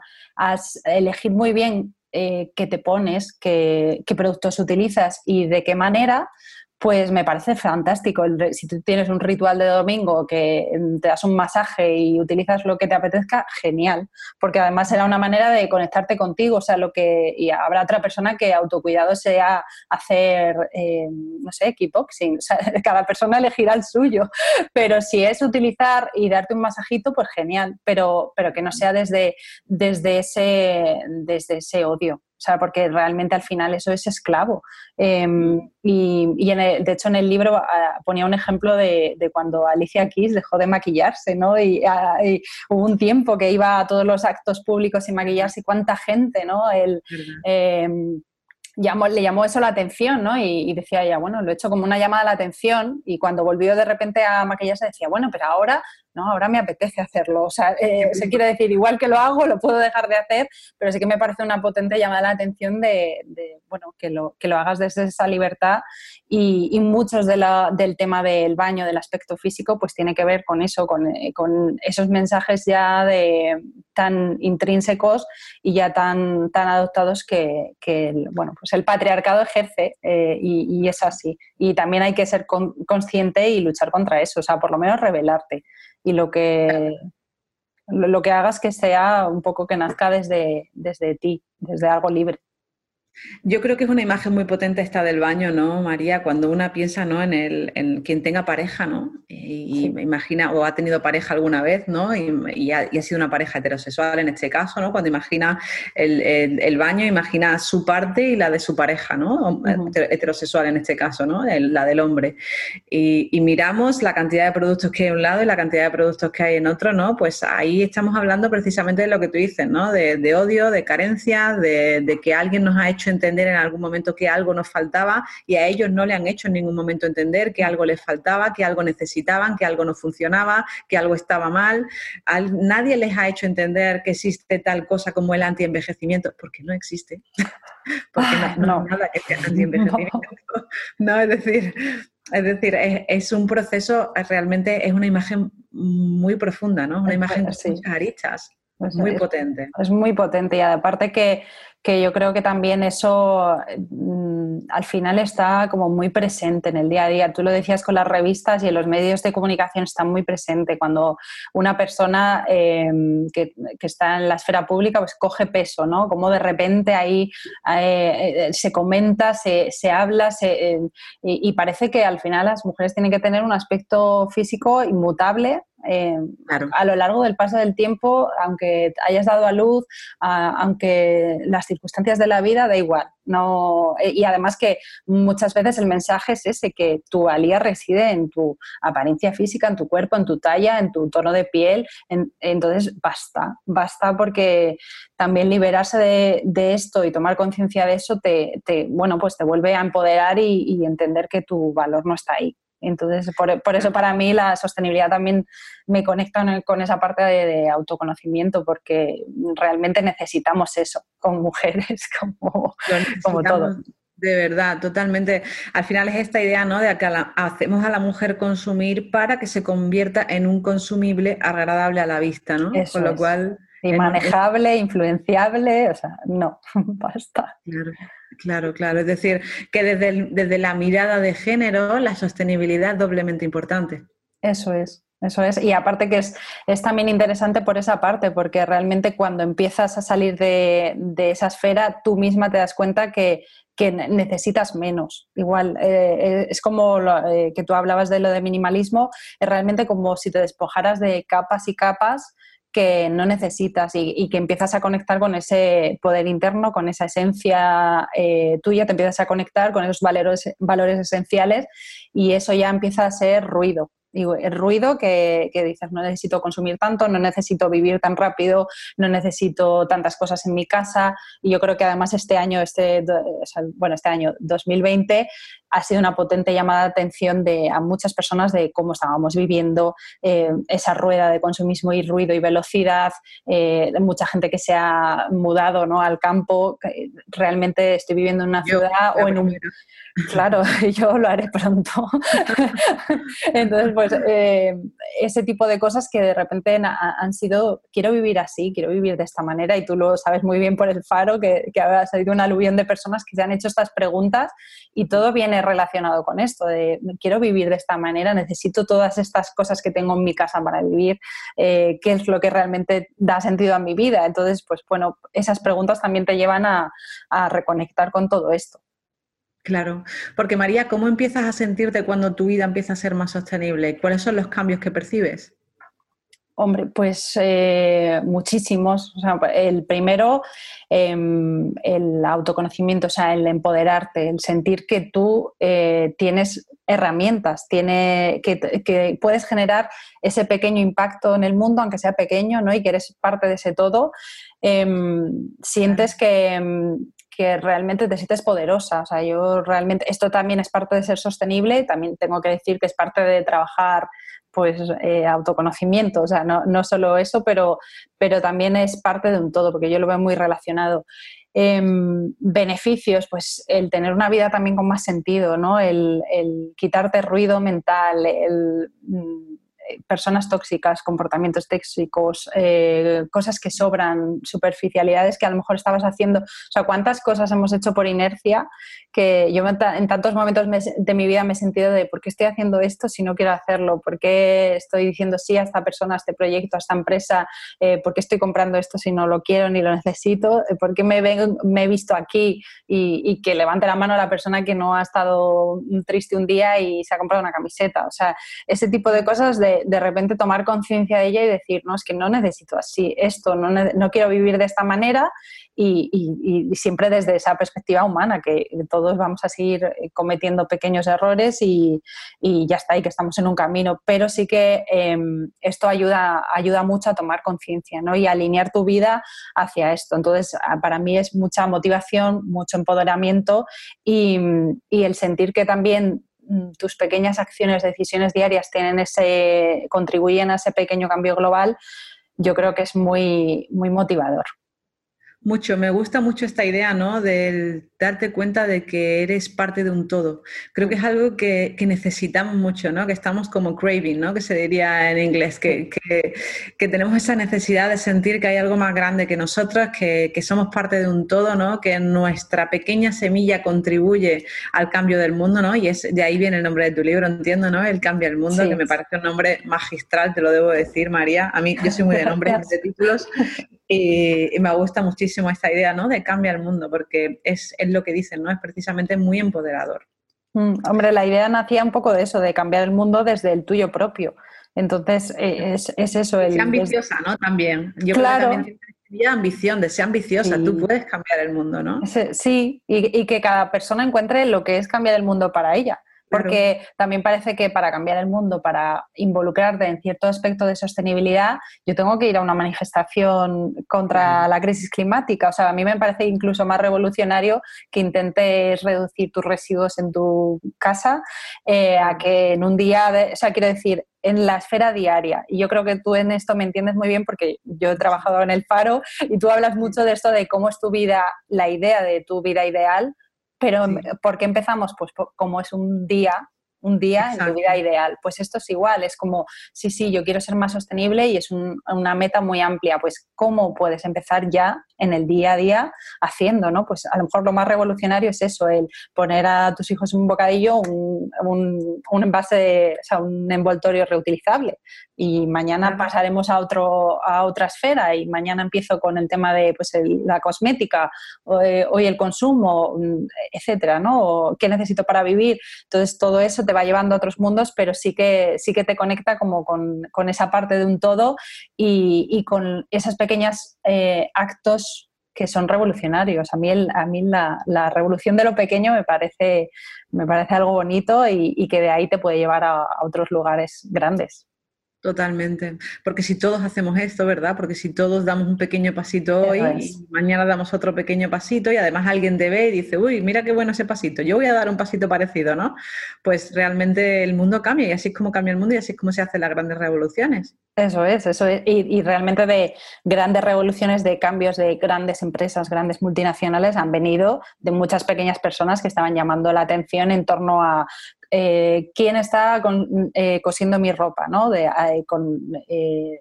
elegir muy bien eh, qué te pones, qué, qué, productos utilizas y de qué manera, pues me parece fantástico. Si tú tienes un ritual de domingo que te das un masaje y utilizas lo que te apetezca, genial, porque además será una manera de conectarte contigo, o sea, lo que y habrá otra persona que autocuidado sea hacer, eh, no sé, kickboxing, o sea, cada persona elegirá el suyo, pero si es utilizar y darte un masajito, pues genial, pero, pero que no sea desde, desde, ese, desde ese odio. O sea, porque realmente al final eso es esclavo. Em, y, de hecho en el libro ah, ponía un ejemplo de, cuando Alicia Keys dejó de maquillarse, ¿no? Ah, y, hubo un tiempo que iba a todos los actos públicos sin maquillarse y cuánta gente, ¿no? El, em, llamó, le llamó eso la atención, ¿no? Y, decía ella, bueno, lo he hecho como una llamada a la atención y cuando volvió de repente a maquillarse decía, bueno, pero ahora ¿no? Ahora me apetece hacerlo. O sea, eh, se quiere decir, igual que lo hago, lo puedo dejar de hacer, pero sí que me parece una potente llamada la atención de, bueno, que lo, que lo hagas desde esa libertad y, muchos de la, del tema del baño, del aspecto físico, pues tiene que ver con eso, con, eh, con esos mensajes ya de, tan intrínsecos y ya tan, tan adoptados que, que bueno, pues el patriarcado ejerce eh, y, y, es así. Y también hay que ser consciente y luchar contra eso, o sea, por lo menos revelarte y lo que, lo que hagas que sea un poco que nazca desde, desde ti, desde algo libre. Yo creo que es una imagen muy potente esta del baño, ¿no, María? Cuando una piensa ¿no? en, el, en quien tenga pareja, ¿no? Y, me imagina, o ha tenido pareja alguna vez, ¿no? Y, ha, sido una pareja heterosexual en este caso, ¿no? Cuando imagina el, baño, imagina su parte y la de su pareja, ¿no? Heterosexual en este caso, ¿no? la del hombre. Y, miramos la cantidad de productos que hay en un lado y la cantidad de productos que hay en otro, ¿no? Pues ahí estamos hablando precisamente de lo que tú dices, ¿no? De, odio, de carencia, de, de que alguien nos ha hecho entender en algún momento que algo nos faltaba y a ellos no le han hecho en ningún momento entender que algo les faltaba, que algo necesitaban, que algo no funcionaba, que algo estaba mal. nadie les ha hecho entender que existe tal cosa como el antienvejecimiento, porque no existe. porque no, nada que sea antienvejecimiento. No. es decir, es decir, es, un proceso, realmente es una imagen muy profunda, ¿no? Una imagen con muchas aristas. Es muy potente. Es muy potente y aparte que que yo creo que también eso mm, al final está como muy presente en el día a día. Tú lo decías con las revistas y en los medios de comunicación está muy presente. Cuando una persona em, que, está en la esfera pública pues coge peso, ¿no? Como de repente ahí eh, eh, se comenta, se, habla em, y, parece que al final las mujeres tienen que tener un aspecto físico inmutable eh, a lo largo del paso del tiempo, aunque hayas dado a luz, aunque las circunstancias de la vida, da igual. No, eh, y además que muchas veces el mensaje es ese, que tu valía reside en tu apariencia física, en tu cuerpo, en tu talla, en tu tono de piel. entonces, basta, basta porque también liberarse de, esto y tomar conciencia de eso te, bueno, pues te vuelve a empoderar y entender que tu valor no está ahí. Entonces, por, eso para mí la sostenibilidad también me conecta con esa parte de, autoconocimiento, porque realmente necesitamos eso con mujeres, como, como todo. De verdad, totalmente. Al final es esta idea, ¿no? De que hacemos a la mujer consumir para que se convierta en un consumible agradable a la vista, ¿no? Con lo cual. Y manejable, influenciable, o sea, no, basta. Claro, claro, claro. Es decir, que desde, desde la mirada de género, la sostenibilidad es doblemente importante. Eso es. Eso es, y aparte que es, es, también interesante por esa parte, porque realmente cuando empiezas a salir de, de esa esfera, tú misma te das cuenta que, que necesitas menos. Igual, eh, eh, es como eh, que tú hablabas de lo de minimalismo, es realmente como si te despojaras de capas y capas que no necesitas y, que empiezas a conectar con ese poder interno, con esa esencia tuya, te empiezas a conectar con esos valores, valores esenciales y eso ya empieza a ser ruido el ruido que, dices, no necesito consumir tanto, no necesito vivir tan rápido, no necesito tantas cosas en mi casa. Y yo creo que además este año, este, bueno, este año 2020 ha sido una potente llamada de atención de, a muchas personas de cómo estábamos viviendo eh, esa rueda de consumismo y ruido y velocidad, eh, mucha gente que se ha mudado ¿no? al campo, realmente estoy viviendo en una ciudad o en un... Claro, yo lo haré pronto. Entonces, pues eh, ese tipo de cosas que de repente han, sido, quiero vivir así, quiero vivir de esta manera y tú lo sabes muy bien por el faro, que, que ha salido una aluvión de personas que se han hecho estas preguntas y todo viene relacionado con esto, de quiero vivir de esta manera, necesito todas estas cosas que tengo en mi casa para vivir, eh, qué es lo que realmente da sentido a mi vida. Entonces, pues bueno, esas preguntas también te llevan a, a reconectar con todo esto. Claro, porque María, ¿cómo empiezas a sentirte cuando tu vida empieza a ser más sostenible? ¿Cuáles son los cambios que percibes? Hombre, pues eh, muchísimos. el primero, em, el autoconocimiento, o sea, el empoderarte, el sentir que tú eh, tienes herramientas, tiene, que, puedes generar ese pequeño impacto en el mundo, aunque sea pequeño, ¿no? Y que eres parte de ese todo. Em, sientes que, em, que realmente te sientes poderosa. O sea, yo realmente, esto también es parte de ser sostenible, también tengo que decir que es parte de trabajar pues eh, autoconocimiento, o sea, no, no, solo eso, pero, pero también es parte de un todo, porque yo lo veo muy relacionado. Em, beneficios, pues el tener una vida también con más sentido, ¿no? El, el quitarte ruido mental, el mm, personas tóxicas, comportamientos tóxicos, eh, cosas que sobran, superficialidades que a lo mejor estabas haciendo. O sea, cuántas cosas hemos hecho por inercia que yo en tantos momentos de mi vida me he sentido de ¿por qué estoy haciendo esto si no quiero hacerlo? ¿Por qué estoy diciendo sí a esta persona, a este proyecto, a esta empresa? Eh, ¿Por qué estoy comprando esto si no lo quiero ni lo necesito? Eh, ¿Por qué me, me he visto aquí y, que levante la mano la persona que no ha estado triste un día y se ha comprado una camiseta? O sea, ese tipo de cosas de, de repente tomar conciencia de ella y decir, no, es que no necesito así esto, no, no quiero vivir de esta manera y, siempre desde esa perspectiva humana, que todos vamos a seguir eh, cometiendo pequeños errores y, ya está, y que estamos en un camino, pero sí que em, esto ayuda, ayuda mucho a tomar conciencia ¿no? y alinear tu vida hacia esto. Entonces, para mí es mucha motivación, mucho empoderamiento y, y el sentir que también tus pequeñas acciones, decisiones diarias tienen ese, contribuyen a ese pequeño cambio global, yo creo que es muy, muy motivador. Mucho, me gusta mucho esta idea, ¿no? Del darte cuenta de que eres parte de un todo. Creo que es algo que, necesitamos mucho, ¿no? Que estamos como craving, ¿no? Que se diría en inglés, que, tenemos esa necesidad de sentir que hay algo más grande que nosotros, que, somos parte de un todo, ¿no? Que nuestra pequeña semilla contribuye al cambio del mundo, ¿no? Y es, de ahí viene el nombre de tu libro, entiendo, ¿no? El cambio del mundo, que me parece un nombre magistral, te lo debo decir, María. A mí, yo soy muy de nombres de títulos y, me gusta muchísimo esta idea, ¿no? De cambiar el mundo, porque es, es lo que dicen, ¿no? Es precisamente muy empoderador. Mm, hombre, la idea nacía un poco de eso, de cambiar el mundo desde el tuyo propio. Entonces, eh, es, es eso. El, ambiciosa, ¿no? También. Yo claro. creo que también ambición, de ser ambiciosa. Tú puedes cambiar el mundo, ¿no? Sí, y, y, que cada persona encuentre lo que es cambiar el mundo para ella. Porque también parece que para cambiar el mundo, para involucrarte en cierto aspecto de sostenibilidad, yo tengo que ir a una manifestación contra la crisis climática. O sea, a mí me parece incluso más revolucionario que intentes reducir tus residuos en tu casa eh, a que en un día, o sea, quiero decir, en la esfera diaria. Y yo creo que tú en esto me entiendes muy bien porque yo he trabajado en el Faro y tú hablas mucho de esto de cómo es tu vida, la idea de tu vida ideal, Pero ¿por qué empezamos? Pues como es un día un día en tu vida ideal. Pues esto es igual, es como, sí, sí, yo quiero ser más sostenible y es una meta muy amplia. Pues, ¿cómo puedes empezar ya en el día a día haciendo, ¿no? Pues a lo mejor lo más revolucionario es eso, el poner a tus hijos un bocadillo, un, un, envase, o sea, un envoltorio reutilizable. Y mañana pasaremos a, otro, a otra esfera y mañana empiezo con el tema de pues, la cosmética, eh, hoy el consumo, mm, etcétera, ¿no? ¿Qué necesito para vivir? Entonces, todo eso te va llevando a otros mundos, pero sí que, sí que te conecta como con, con esa parte de un todo y, y con esas pequeñas eh, actos que son revolucionarios. A mí, a mí la, la, revolución de lo pequeño me parece, me parece algo bonito y, y que de ahí te puede llevar a otros lugares grandes. Totalmente, porque si todos hacemos esto, ¿verdad? Porque si todos damos un pequeño pasito hoy y mañana damos otro pequeño pasito y además alguien te ve y dice, uy, mira qué bueno ese pasito, yo voy a dar un pasito parecido, ¿no? Pues realmente el mundo cambia y así es como cambia el mundo y así es como se hacen las grandes revoluciones. Eso es, eso es. Y, y realmente de grandes revoluciones, de cambios de grandes empresas, grandes multinacionales han venido de muchas pequeñas personas que estaban llamando la atención en torno a eh, quién está eh, cosiendo mi ropa, ¿no? De, eh, con,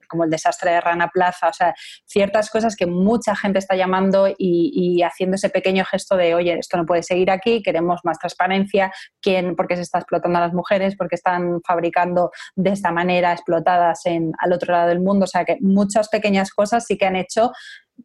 como el desastre de Rana Plaza, o sea, ciertas cosas que mucha gente está llamando y, haciendo ese pequeño gesto de, oye, esto no puede seguir aquí, queremos más transparencia, quién, por qué se está explotando a las mujeres, por qué están fabricando de esta manera explotadas en, al otro lado del mundo, o sea, que muchas pequeñas cosas sí que han hecho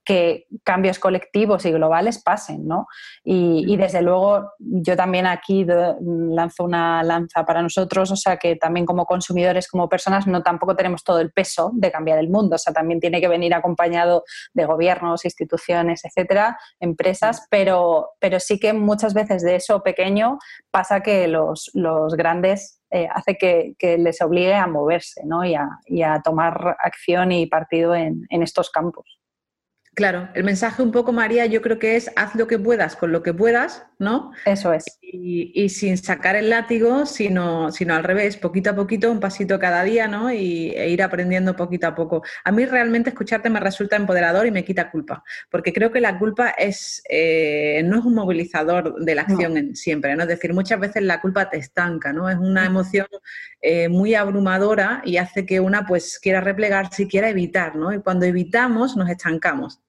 que cambios colectivos y globales pasen, ¿no? Y, desde luego yo también aquí lanzo una lanza para nosotros, o sea que también como consumidores, como personas, no tampoco tenemos todo el peso de cambiar el mundo, o sea, también tiene que venir acompañado de gobiernos, instituciones, etcétera, empresas, pero, pero sí que muchas veces de eso pequeño pasa que los, grandes eh, hace que, les obligue a moverse ¿no? y, a, tomar acción y partido en estos campos. Claro, el mensaje un poco, María, yo creo que es haz lo que puedas con lo que puedas, ¿no? Eso es. Y, sin sacar el látigo, sino, sino al revés, poquito a poquito, un pasito cada día, ¿no? Y, e ir aprendiendo poquito a poco. A mí realmente escucharte me resulta empoderador y me quita culpa, porque creo que la culpa es, eh, no es un movilizador de la acción en, siempre, ¿no? Es decir, muchas veces la culpa te estanca, ¿no? Es una emoción eh, muy abrumadora y hace que una pues quiera replegarse y quiera evitar, ¿no? Y cuando evitamos nos estancamos.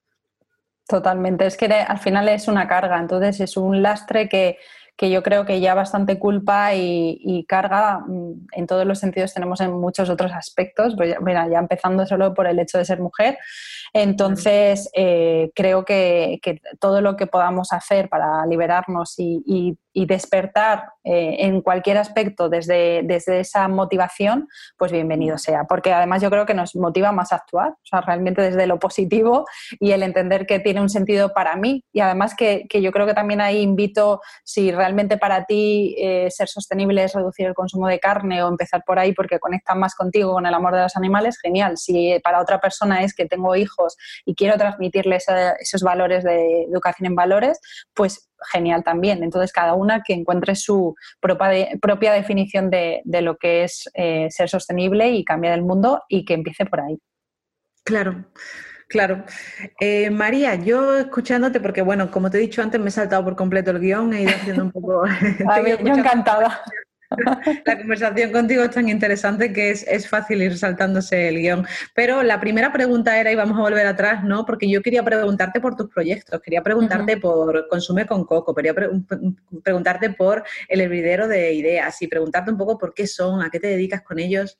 Totalmente, es que al final es una carga, entonces es un lastre que, que yo creo que ya bastante culpa y, carga mm, en todos los sentidos tenemos en muchos otros aspectos, pues mira, ya empezando solo por el hecho de ser mujer. Entonces, eh, creo que, todo lo que podamos hacer para liberarnos y despertar eh, en cualquier aspecto desde, desde esa motivación, pues bienvenido sea. Porque además yo creo que nos motiva más a actuar, o sea, realmente desde lo positivo y el entender que tiene un sentido para mí. Y además que, que yo creo que también ahí invito, si realmente para ti eh, ser sostenible es reducir el consumo de carne o empezar por ahí porque conecta más contigo con el amor de los animales, genial. Si para otra persona es que tengo hijos y quiero transmitirles esos valores de educación en valores, pues genial también. Entonces, cada una que encuentre su propia, definición de, lo que es eh, ser sostenible y cambiar el mundo y que empiece por ahí. Claro. Claro. Eh, María, yo escuchándote, porque bueno, como te he dicho antes, me he saltado por completo el guion, he ido haciendo un poco... yo encantada. La conversación contigo es tan interesante que es, fácil ir saltándose el guion. Pero la primera pregunta era, y vamos a volver atrás, ¿no? Porque yo quería preguntarte por tus proyectos, quería preguntarte por Consume con Coco, quería preguntarte por el hervidero de ideas y preguntarte un poco por qué son, a qué te dedicas con ellos.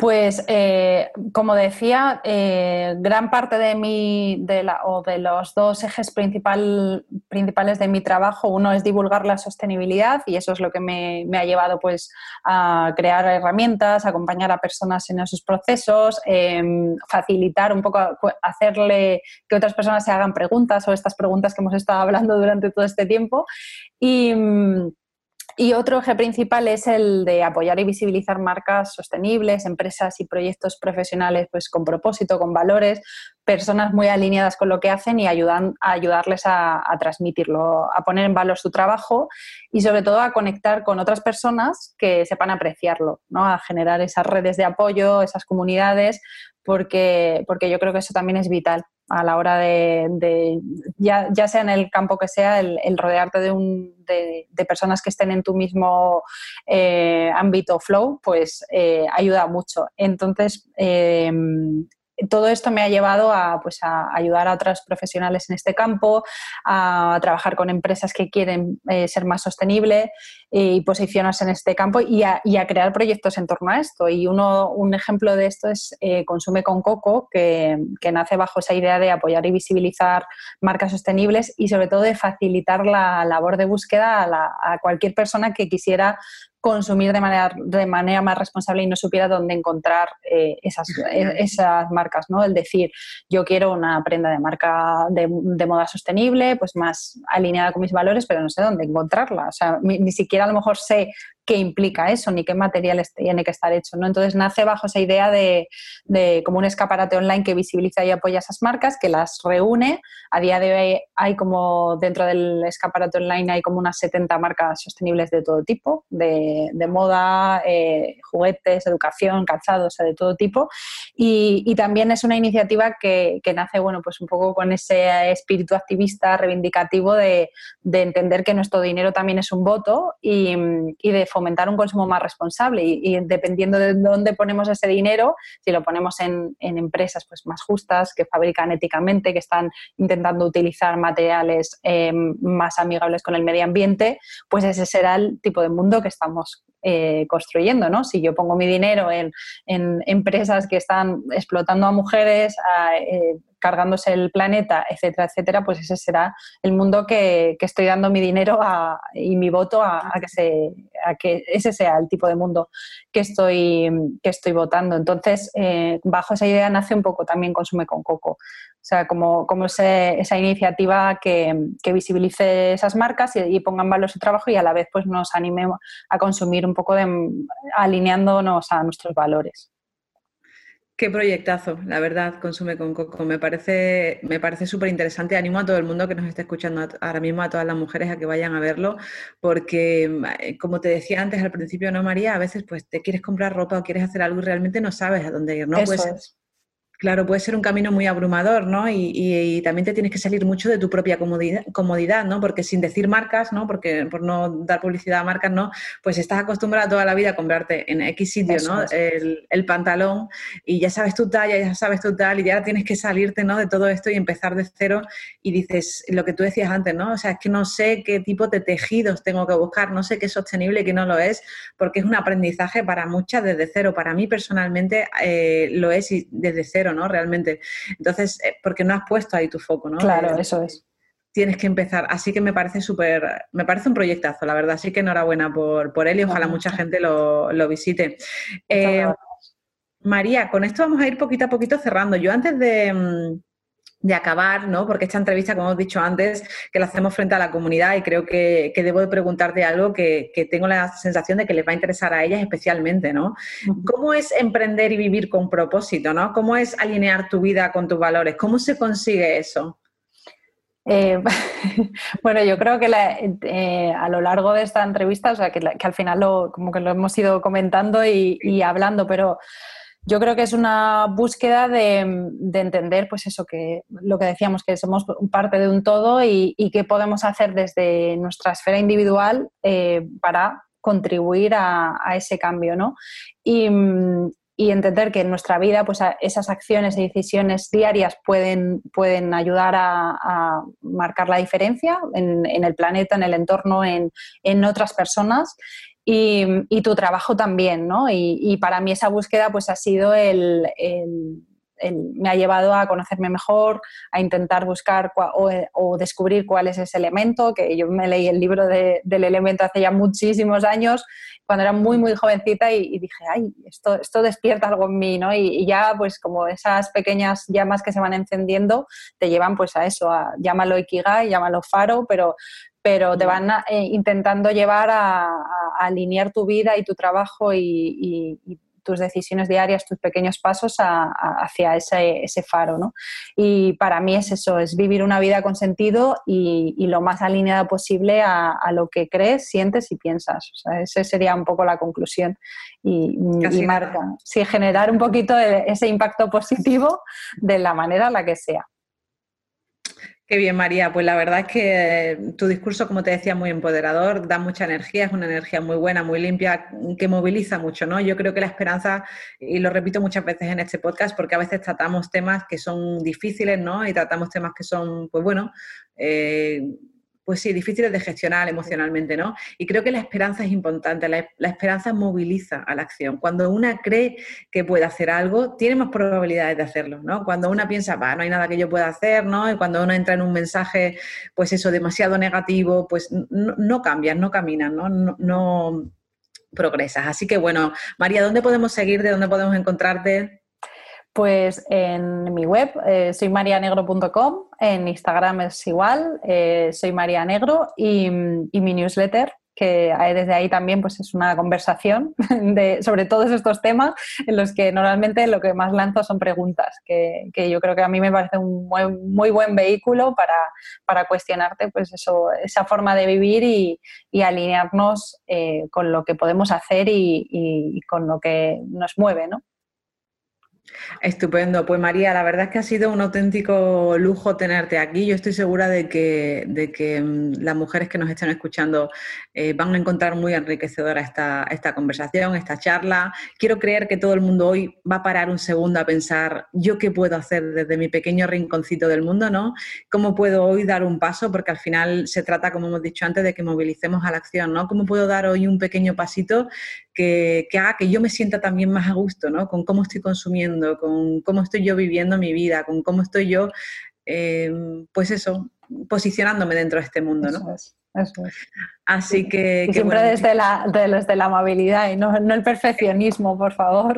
Pues, eh, como decía, eh, gran parte de mi, de la, o de los dos ejes principal, principales de mi trabajo, uno es divulgar la sostenibilidad y eso es lo que me, ha llevado pues, a crear herramientas, acompañar a personas en esos procesos, em, facilitar un poco, hacerle que otras personas se hagan preguntas o estas preguntas que hemos estado hablando durante todo este tiempo. Y, y otro eje principal es el de apoyar y visibilizar marcas sostenibles, empresas y proyectos profesionales pues, con propósito, con valores, personas muy alineadas con lo que hacen y ayudan a ayudarles a, transmitirlo, a poner en valor su trabajo y sobre todo a conectar con otras personas que sepan apreciarlo, ¿no? a generar esas redes de apoyo, esas comunidades, porque, porque yo creo que eso también es vital a la hora de, ya, sea en el campo que sea, el, rodearte de, un, de, personas que estén en tu mismo eh, ámbito flow, pues eh, ayuda mucho. Entonces, todo esto me ha llevado a, pues, a ayudar a otros profesionales en este campo, a trabajar con empresas que quieren eh, ser más sostenibles y posicionarse en este campo y a, crear proyectos en torno a esto. Y uno, un ejemplo de esto es eh, Consume con Coco, que, nace bajo esa idea de apoyar y visibilizar marcas sostenibles y sobre todo de facilitar la labor de búsqueda a, a cualquier persona que quisiera consumir de manera, de manera más responsable y no supiera dónde encontrar eh, esas, esas marcas, ¿no? El decir, yo quiero una prenda de marca de, moda sostenible, pues más alineada con mis valores, pero no sé dónde encontrarla. O sea, ni siquiera a lo mejor sé qué implica eso, ni qué materiales tiene que estar hecho. ¿no? Entonces nace bajo esa idea de, como un escaparate online que visibiliza y apoya esas marcas, que las reúne. A día de hoy hay como dentro del escaparate online hay como unas 70 marcas sostenibles de todo tipo, de, moda, eh, juguetes, educación, calzados, de todo tipo. Y, también es una iniciativa que, nace, bueno, pues un poco con ese espíritu activista reivindicativo de, entender que nuestro dinero también es un voto y, y de un consumo más responsable y, dependiendo de dónde ponemos ese dinero, si lo ponemos en, empresas pues, más justas, que fabrican éticamente, que están intentando utilizar materiales eh, más amigables con el medio ambiente, pues ese será el tipo de mundo que estamos eh, construyendo, ¿no? Si yo pongo mi dinero en, empresas que están explotando a mujeres, eh, cargándose el planeta, etcétera, etcétera, pues ese será el mundo que, estoy dando mi dinero y mi voto a, que se, a que ese sea el tipo de mundo que estoy, que estoy votando. Entonces, eh, bajo esa idea nace un poco también Consume con Coco. O sea, como, como esa iniciativa que, visibilice esas marcas y, pongan valor su trabajo y a la vez pues nos animemos a consumir un poco de, alineándonos a nuestros valores. Qué proyectazo, la verdad, Consume con Coco. Me parece, me parece súper interesante. Animo a todo el mundo que nos esté escuchando ahora mismo, a todas las mujeres, a que vayan a verlo, porque, eh, como te decía antes al principio, ¿no, María? A veces pues te quieres comprar ropa o quieres hacer algo y realmente no sabes a dónde ir, ¿no? Eso pues, Claro, puede ser un camino muy abrumador, ¿no? Y, también te tienes que salir mucho de tu propia comodidad, ¿no? Porque sin decir marcas, ¿no? Porque por no dar publicidad a marcas, ¿no? Pues estás acostumbrada toda la vida a comprarte en X sitio, ¿no? El, pantalón y ya sabes tu talla, ya sabes tu tal y ya tienes que salirte, ¿no? De todo esto y empezar de cero y dices lo que tú decías antes, ¿no? O sea, es que no sé qué tipo de tejidos tengo que buscar, no sé qué es sostenible y qué no lo es, porque es un aprendizaje para muchas desde cero. Para mí personalmente eh, lo es desde cero ¿no? Realmente. Entonces, eh, porque no has puesto ahí tu foco, ¿no? Claro, eh, eso es. Tienes que empezar. Así que me parece súper, me parece un proyectazo, la verdad. Así que enhorabuena por, por él y ojalá mucha gente lo, visite. Eh, María, con esto vamos a ir poquito a poquito cerrando. Yo antes de, mm, de acabar, ¿no? Porque esta entrevista, como hemos dicho antes, que la hacemos frente a la comunidad y creo que, debo de preguntarte algo que, tengo la sensación de que les va a interesar a ellas especialmente, ¿no? ¿Cómo es emprender y vivir con propósito, ¿no? ¿Cómo es alinear tu vida con tus valores? ¿Cómo se consigue eso? Eh, bueno, yo creo que eh, a lo largo de esta entrevista, o sea, que, al final lo, como que lo hemos ido comentando y, y hablando, pero yo creo que es una búsqueda de, entender, pues eso, que lo que decíamos, que somos parte de un todo y, qué podemos hacer desde nuestra esfera individual eh, para contribuir a, ese cambio, ¿no? Y, entender que en nuestra vida, pues esas acciones y decisiones diarias pueden, pueden ayudar a, marcar la diferencia en, el planeta, en el entorno, en, en otras personas y, tu trabajo también, ¿no? Y, para mí esa búsqueda pues ha sido el, me ha llevado a conocerme mejor, a intentar buscar o, descubrir cuál es ese elemento, que yo me leí el libro del elemento hace ya muchísimos años, cuando era muy, muy jovencita y, dije, ay, esto, esto despierta algo en mí, ¿no? Y, ya pues como esas pequeñas llamas que se van encendiendo te llevan pues a eso, a, llámalo Ikigai, llámalo Faro, pero, pero te van eh, intentando llevar a, alinear tu vida y tu trabajo y, tus decisiones diarias, tus pequeños pasos hacia ese, faro. ¿no? Y para mí es eso, es vivir una vida con sentido y, lo más alineada posible a, lo que crees, sientes y piensas. O sea, esa sería un poco la conclusión. Y, y marca, sí, generar un poquito ese impacto positivo de la manera en la que sea. Qué bien, María. Pues la verdad es que eh, tu discurso, como te decía, muy empoderador, da mucha energía, es una energía muy buena, muy limpia, que moviliza mucho, ¿no? Yo creo que la esperanza, y lo repito muchas veces en este podcast, porque a veces tratamos temas que son difíciles, ¿no? Y tratamos temas que son, pues bueno, eh, pues sí, difíciles de gestionar emocionalmente, ¿no? Y creo que la esperanza es importante, la, esperanza moviliza a la acción. Cuando una cree que puede hacer algo, tiene más probabilidades de hacerlo, ¿no? Cuando una piensa, va, no hay nada que yo pueda hacer, ¿no? Y cuando uno entra en un mensaje, pues eso, demasiado negativo, pues no, no cambias, no caminas, ¿no? no, no progresas. Así que bueno, María, ¿dónde podemos seguir? ¿De dónde podemos encontrarte? Pues en mi web, eh, soymarianegro.com, en Instagram es igual, eh, soy María Negro y, mi newsletter, que desde ahí también pues es una conversación de, sobre todos estos temas en los que normalmente lo que más lanzo son preguntas, que, yo creo que a mí me parece un muy, buen vehículo para, cuestionarte pues esa forma de vivir y, alinearnos eh, con lo que podemos hacer y, y, con lo que nos mueve, ¿no? Estupendo. Pues María, la verdad es que ha sido un auténtico lujo tenerte aquí. Yo estoy segura de que, de que mm, las mujeres que nos están escuchando eh, van a encontrar muy enriquecedora esta, esta conversación, esta charla. Quiero creer que todo el mundo hoy va a parar un segundo a pensar, ¿yo qué puedo hacer desde mi pequeño rinconcito del mundo? ¿no? ¿Cómo puedo hoy dar un paso? Porque al final se trata, como hemos dicho antes, de que movilicemos a la acción. ¿no? ¿Cómo puedo dar hoy un pequeño pasito que, haga que yo me sienta también más a gusto, ¿no? Con cómo estoy consumiendo, con cómo estoy yo viviendo mi vida, con cómo estoy yo, eh, pues eso, posicionándome dentro de este mundo, ¿no? Eso es. Así que... siempre desde, la, desde la amabilidad y no, el perfeccionismo, por favor.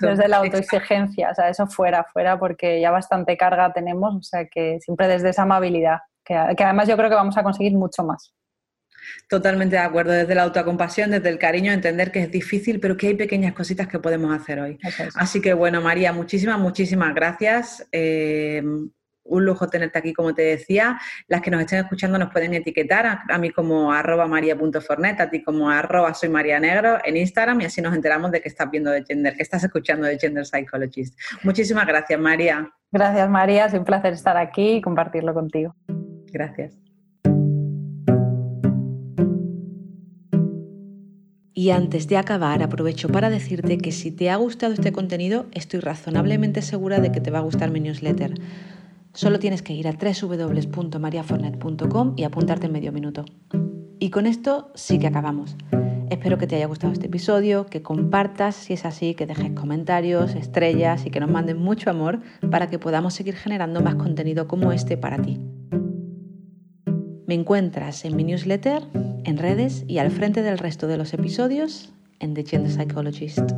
desde la autoexigencia, o sea, eso fuera, fuera, porque ya bastante carga tenemos, o sea, que siempre desde esa amabilidad, que además yo creo que vamos a conseguir mucho más. Totalmente de acuerdo, desde la autocompasión, desde el cariño, entender que es difícil, pero que hay pequeñas cositas que podemos hacer hoy. Así que bueno, María, muchísimas, muchísimas gracias. Eh, un lujo tenerte aquí, como te decía. Las que nos estén escuchando nos pueden etiquetar a, mí como arroba maria.fornet, a ti como arroba soy María Negro en Instagram y así nos enteramos de que estás viendo de Gender, que estás escuchando de Gender Psychologist. Muchísimas gracias, María. Gracias, María. Es un placer estar aquí y compartirlo contigo. Gracias. Y antes de acabar, aprovecho para decirte que si te ha gustado este contenido, estoy razonablemente segura de que te va a gustar mi newsletter. Solo tienes que ir a www.mariafornet.com y apuntarte en medio minuto. Y con esto sí que acabamos. Espero que te haya gustado este episodio, que compartas si es así, que dejes comentarios, estrellas y que nos mandes mucho amor para que podamos seguir generando más contenido como este para ti. Me encuentras en mi newsletter, en redes y al frente del resto de los episodios en The Gender Psychologist.